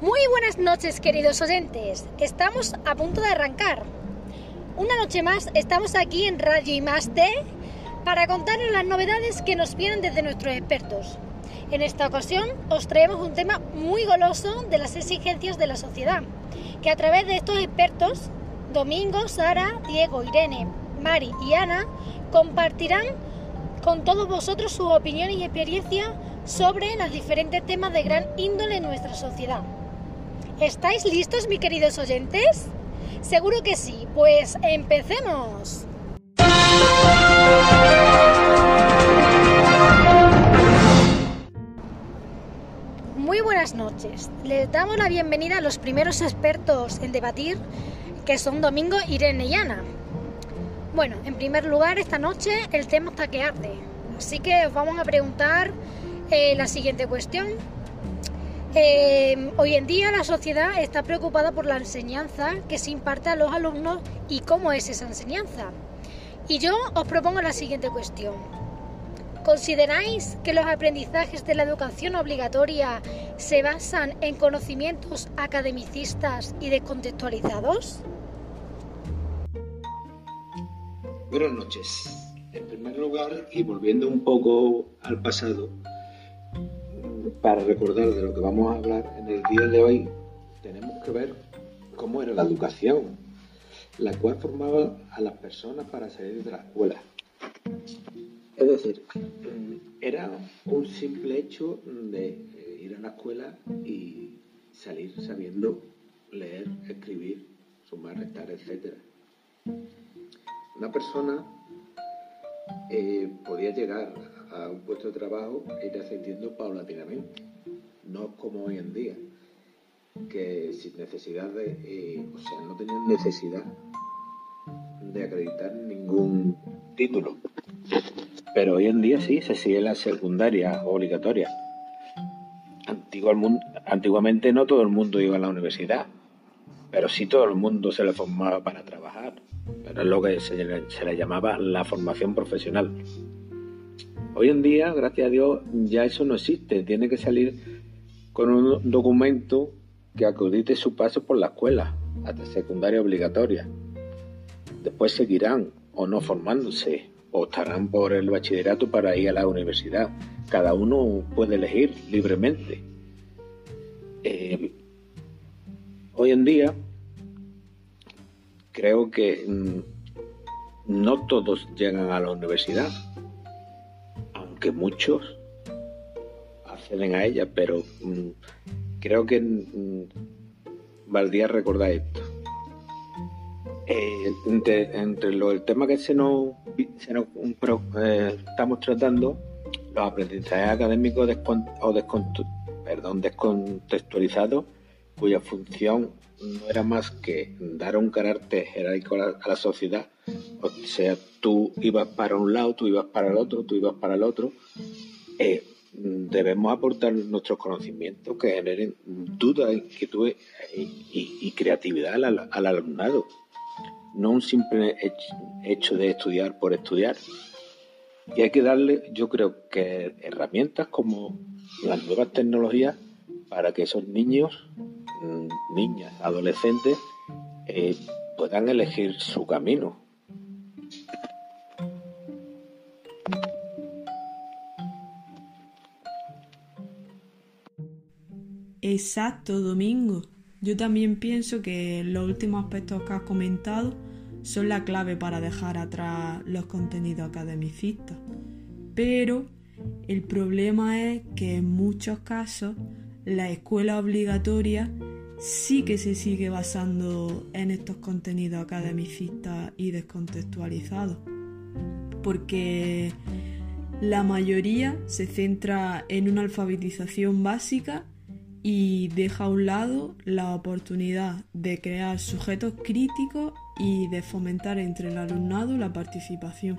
Muy buenas noches queridos oyentes, estamos a punto de arrancar. Una noche más estamos aquí en Radio y Más T para contarles las novedades que nos vienen desde nuestros expertos. En esta ocasión os traemos un tema muy goloso de las exigencias de la sociedad, que a través de estos expertos, Domingo, Sara, Diego, Irene, Mari y Ana, compartirán con todos vosotros sus opiniones y experiencias sobre los diferentes temas de gran índole en nuestra sociedad. ¿Estáis listos, mis queridos oyentes? Seguro que sí, pues empecemos. Muy buenas noches. Les damos la bienvenida a los primeros expertos en debatir, que son Domingo, Irene y Ana. Bueno, en primer lugar, esta noche el tema está que arde. Así que os vamos a preguntar eh, la siguiente cuestión. Eh, hoy en día la sociedad está preocupada por la enseñanza que se imparte a los alumnos y cómo es esa enseñanza. Y yo os propongo la siguiente cuestión. ¿Consideráis que los aprendizajes de la educación obligatoria se basan en conocimientos academicistas y descontextualizados? Buenas noches. En primer lugar, y volviendo un poco al pasado, para recordar de lo que vamos a hablar en el día de hoy, tenemos que ver cómo era la educación, la cual formaba a las personas para salir de la escuela. Es decir, era un simple hecho de ir a la escuela y salir sabiendo leer, escribir, sumar, restar, etc. Una persona eh, podía llegar a un puesto de trabajo ir ascendiendo paulatinamente, no como hoy en día, que sin necesidad de, eh, o sea, no tenían necesidad de acreditar ningún título. Pero hoy en día sí, se sigue la secundaria obligatoria. antiguamente no todo el mundo iba a la universidad, pero sí todo el mundo se le formaba para trabajar. Pero es lo que se le llamaba la formación profesional. Hoy en día, gracias a Dios, ya eso no existe. Tiene que salir con un documento que acredite su paso por la escuela, hasta secundaria obligatoria. Después seguirán o no formándose, o estarán por el bachillerato para ir a la universidad. Cada uno puede elegir libremente. Eh, hoy en día, creo que mm, no todos llegan a la universidad que muchos acceden a ella, pero mm, creo que mm, valdría recordar esto. Eh, entre, entre lo, el tema que se nos, se nos eh, estamos tratando, los aprendizajes académicos o perdón, descontextualizados, cuya función no era más que dar un carácter jerárquico a la sociedad, o sea, tú ibas para un lado, tú ibas para el otro, tú ibas para el otro, eh, debemos aportar nuestros conocimientos que generen dudas, inquietudes y, y, creatividad al, al, alumnado. No un simple hecho de estudiar por estudiar. Y hay que darle, yo creo que herramientas como las nuevas tecnologías para que esos niños, niñas, adolescentes eh, puedan elegir su camino Exacto, Domingo. Yo también pienso que los últimos aspectos que has comentado son la clave para dejar atrás los contenidos academicistas. Pero el problema es que en muchos casos la escuela obligatoria sí que se sigue basando en estos contenidos academicistas y descontextualizados. Porque la mayoría se centra en una alfabetización básica y deja a un lado la oportunidad de crear sujetos críticos y de fomentar entre el alumnado la participación,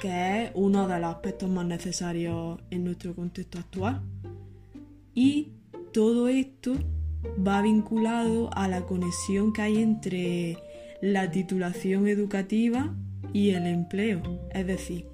que es uno de los aspectos más necesarios en nuestro contexto actual. Y todo esto va vinculado a la conexión que hay entre la titulación educativa y el empleo, es decir,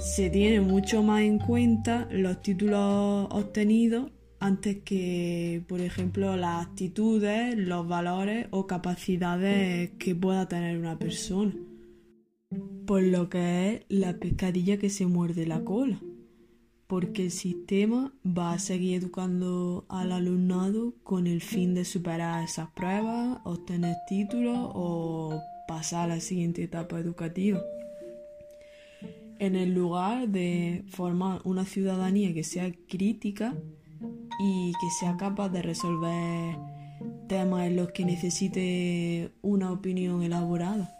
se tiene mucho más en cuenta los títulos obtenidos antes que, por ejemplo, las actitudes, los valores o capacidades que pueda tener una persona. Por lo que es la pescadilla que se muerde la cola. Porque el sistema va a seguir educando al alumnado con el fin de superar esas pruebas, obtener títulos o pasar a la siguiente etapa educativa en el lugar de formar una ciudadanía que sea crítica y que sea capaz de resolver temas en los que necesite una opinión elaborada.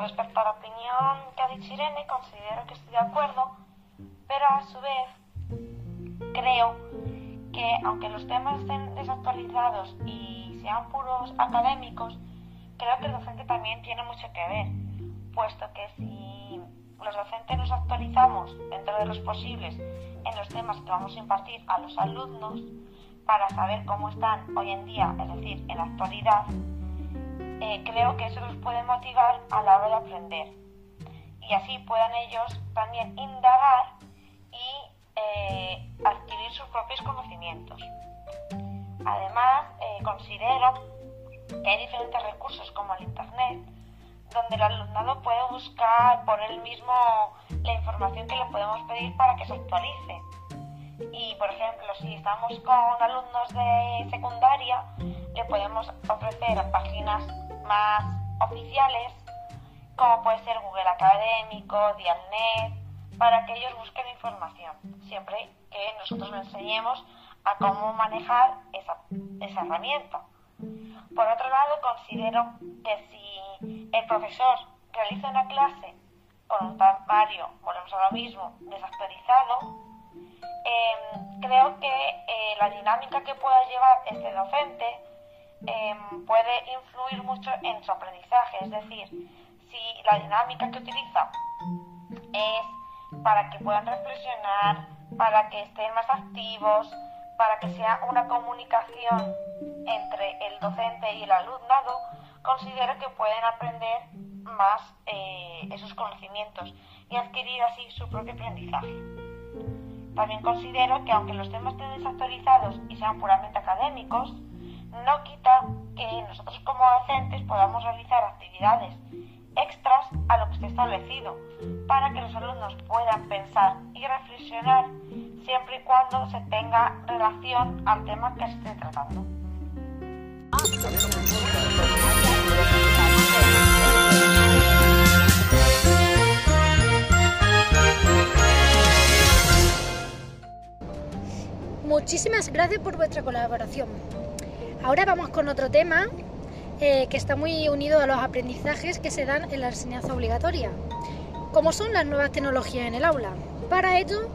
Respecto a la opinión que ha dicho Irene, considero que estoy de acuerdo, pero a su vez creo que aunque los temas estén desactualizados y sean puros académicos, creo que el docente también tiene mucho que ver, puesto que si los docentes nos actualizamos dentro de los posibles en los temas que vamos a impartir a los alumnos para saber cómo están hoy en día, es decir, en la actualidad, creo que eso los puede motivar a la hora de aprender. Y así puedan ellos también indagar y eh, adquirir sus propios conocimientos. Además, eh, considero que hay diferentes recursos como el Internet, donde el alumnado puede buscar por él mismo la información que le podemos pedir para que se actualice. Y, por ejemplo, si estamos con alumnos de secundaria, le podemos ofrecer páginas más oficiales, como puede ser Google Académico, Dialnet, para que ellos busquen información, siempre que nosotros les enseñemos a cómo manejar esa, esa herramienta. Por otro lado, considero que si el profesor realiza una clase con un temario, volvemos a lo mismo, desactualizado, em, creo que eh, la dinámica que pueda llevar este docente em, puede influir mucho en su aprendizaje. Es decir, si la dinámica que utiliza es para que puedan reflexionar, para que estén más activos, para que sea una comunicación entre el docente y el alumnado, considero que pueden aprender más eh, esos conocimientos y adquirir así su propio aprendizaje. También considero que aunque los temas estén desactualizados y sean puramente académicos, no quita que nosotros como docentes podamos realizar actividades extras a lo que esté establecido, para que los alumnos puedan pensar y reflexionar siempre y cuando se tenga relación al tema que se esté tratando. Muchísimas gracias por vuestra colaboración. Ahora vamos con otro tema eh, que está muy unido a los aprendizajes que se dan en la enseñanza obligatoria, como son las nuevas tecnologías en el aula. Para ello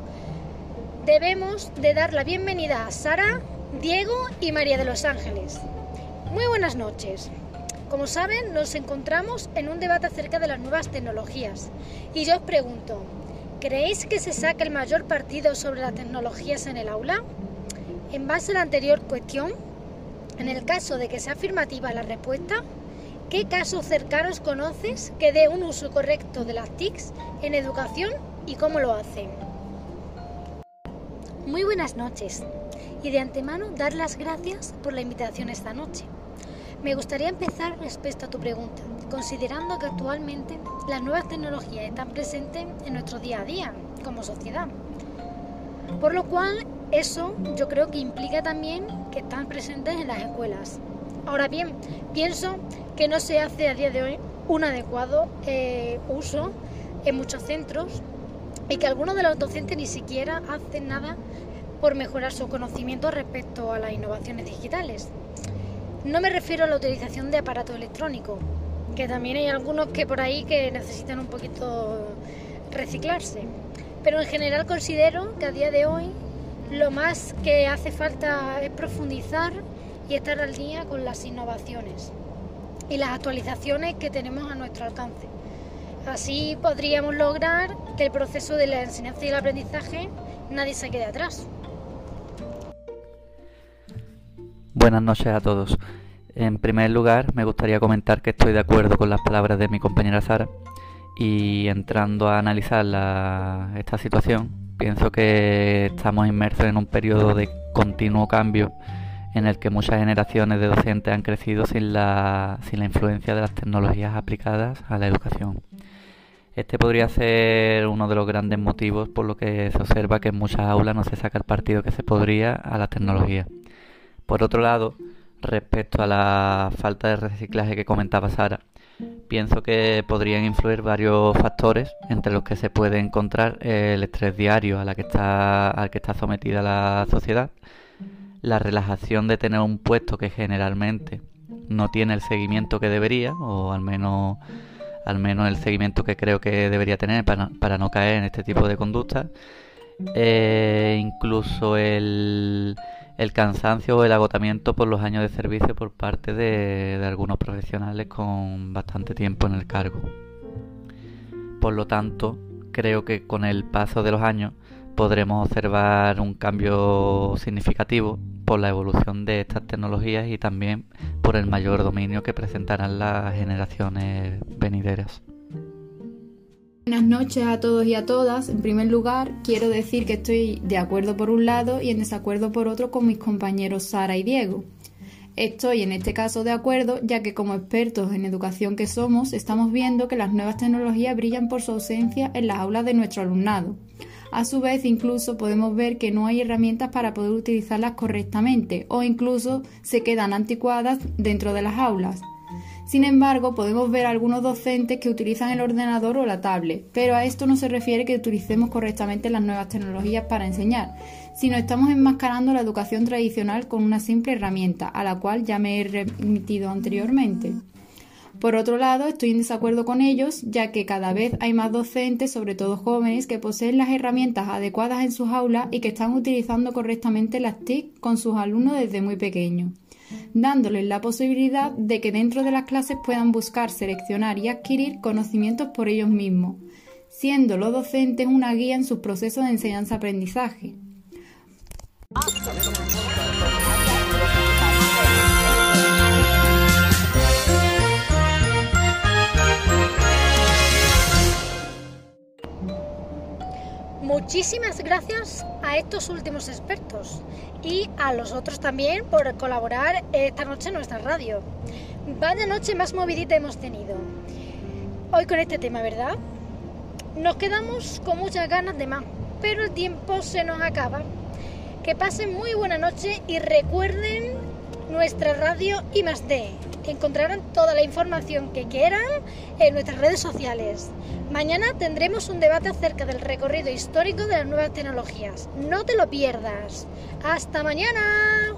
debemos de dar la bienvenida a Sara, Diego y María de los Ángeles. Muy buenas noches. Como saben, nos encontramos en un debate acerca de las nuevas tecnologías. Y yo os pregunto, ¿creéis que se saca el mayor partido sobre las tecnologías en el aula? En base a la anterior cuestión, en el caso de que sea afirmativa la respuesta, ¿qué casos cercanos conoces que dé un uso correcto de las TICs en educación y cómo lo hacen? Muy buenas noches y de antemano dar las gracias por la invitación esta noche. Me gustaría empezar respecto a tu pregunta, considerando que actualmente las nuevas tecnologías están presentes en nuestro día a día como sociedad. Por lo cual, eso yo creo que implica también que están presentes en las escuelas. Ahora bien, pienso que no se hace a día de hoy un adecuado eh, uso en muchos centros y que algunos de los docentes ni siquiera hacen nada por mejorar su conocimiento respecto a las innovaciones digitales. No me refiero a la utilización de aparatos electrónicos, que también hay algunos que por ahí que necesitan un poquito reciclarse. Pero en general considero que a día de hoy lo más que hace falta es profundizar y estar al día con las innovaciones y las actualizaciones que tenemos a nuestro alcance. Así podríamos lograr que el proceso de la enseñanza y el aprendizaje nadie se quede atrás. Buenas noches a todos. En primer lugar, me gustaría comentar que estoy de acuerdo con las palabras de mi compañera Sara Y entrando a analizar esta situación, pienso que estamos inmersos en un periodo de continuo cambio en el que muchas generaciones de docentes han crecido sin la, sin la influencia de las tecnologías aplicadas a la educación. Este podría ser uno de los grandes motivos por lo que se observa que en muchas aulas no se saca el partido que se podría a la tecnología. Por otro lado, respecto a la falta de reciclaje que comentaba Sara, pienso que podrían influir varios factores entre los que se puede encontrar el estrés diario a la que está, al que está sometida la sociedad, la relajación de tener un puesto que generalmente no tiene el seguimiento que debería, o al menos, al menos el seguimiento que creo que debería tener para, no caer en este tipo de conductas, e incluso el, el, cansancio o el agotamiento por los años de servicio por parte de, algunos profesionales con bastante tiempo en el cargo. Por lo tanto, creo que con el paso de los años podremos observar un cambio significativo por la evolución de estas tecnologías y también por el mayor dominio que presentarán las generaciones venideras. Buenas noches a todos y a todas. En primer lugar, quiero decir que estoy de acuerdo por un lado y en desacuerdo por otro con mis compañeros Sara y Diego. Estoy en este caso de acuerdo, ya que como expertos en educación que somos, estamos viendo que las nuevas tecnologías brillan por su ausencia en las aulas de nuestro alumnado. A su vez, incluso podemos ver que no hay herramientas para poder utilizarlas correctamente o incluso se quedan anticuadas dentro de las aulas. Sin embargo, podemos ver algunos docentes que utilizan el ordenador o la tablet, pero a esto no se refiere que utilicemos correctamente las nuevas tecnologías para enseñar, sino estamos enmascarando la educación tradicional con una simple herramienta, a la cual ya me he remitido anteriormente. Por otro lado, estoy en desacuerdo con ellos, ya que cada vez hay más docentes, sobre todo jóvenes, que poseen las herramientas adecuadas en sus aulas y que están utilizando correctamente las TIC con sus alumnos desde muy pequeños, dándoles la posibilidad de que dentro de las clases puedan buscar, seleccionar y adquirir conocimientos por ellos mismos, siendo los docentes una guía en sus procesos de enseñanza-aprendizaje. Muchísimas gracias a estos últimos expertos y a los otros también por colaborar esta noche en nuestra radio. Vaya noche más movidita hemos tenido. Hoy con este tema, ¿verdad? Nos quedamos con muchas ganas de más, pero el tiempo se nos acaba. Que pasen muy buena noche y recuerden nuestra radio y más de. Encontrarán toda la información que quieran en nuestras redes sociales. Mañana tendremos un debate acerca del recorrido histórico de las nuevas tecnologías. No te lo pierdas. Hasta mañana.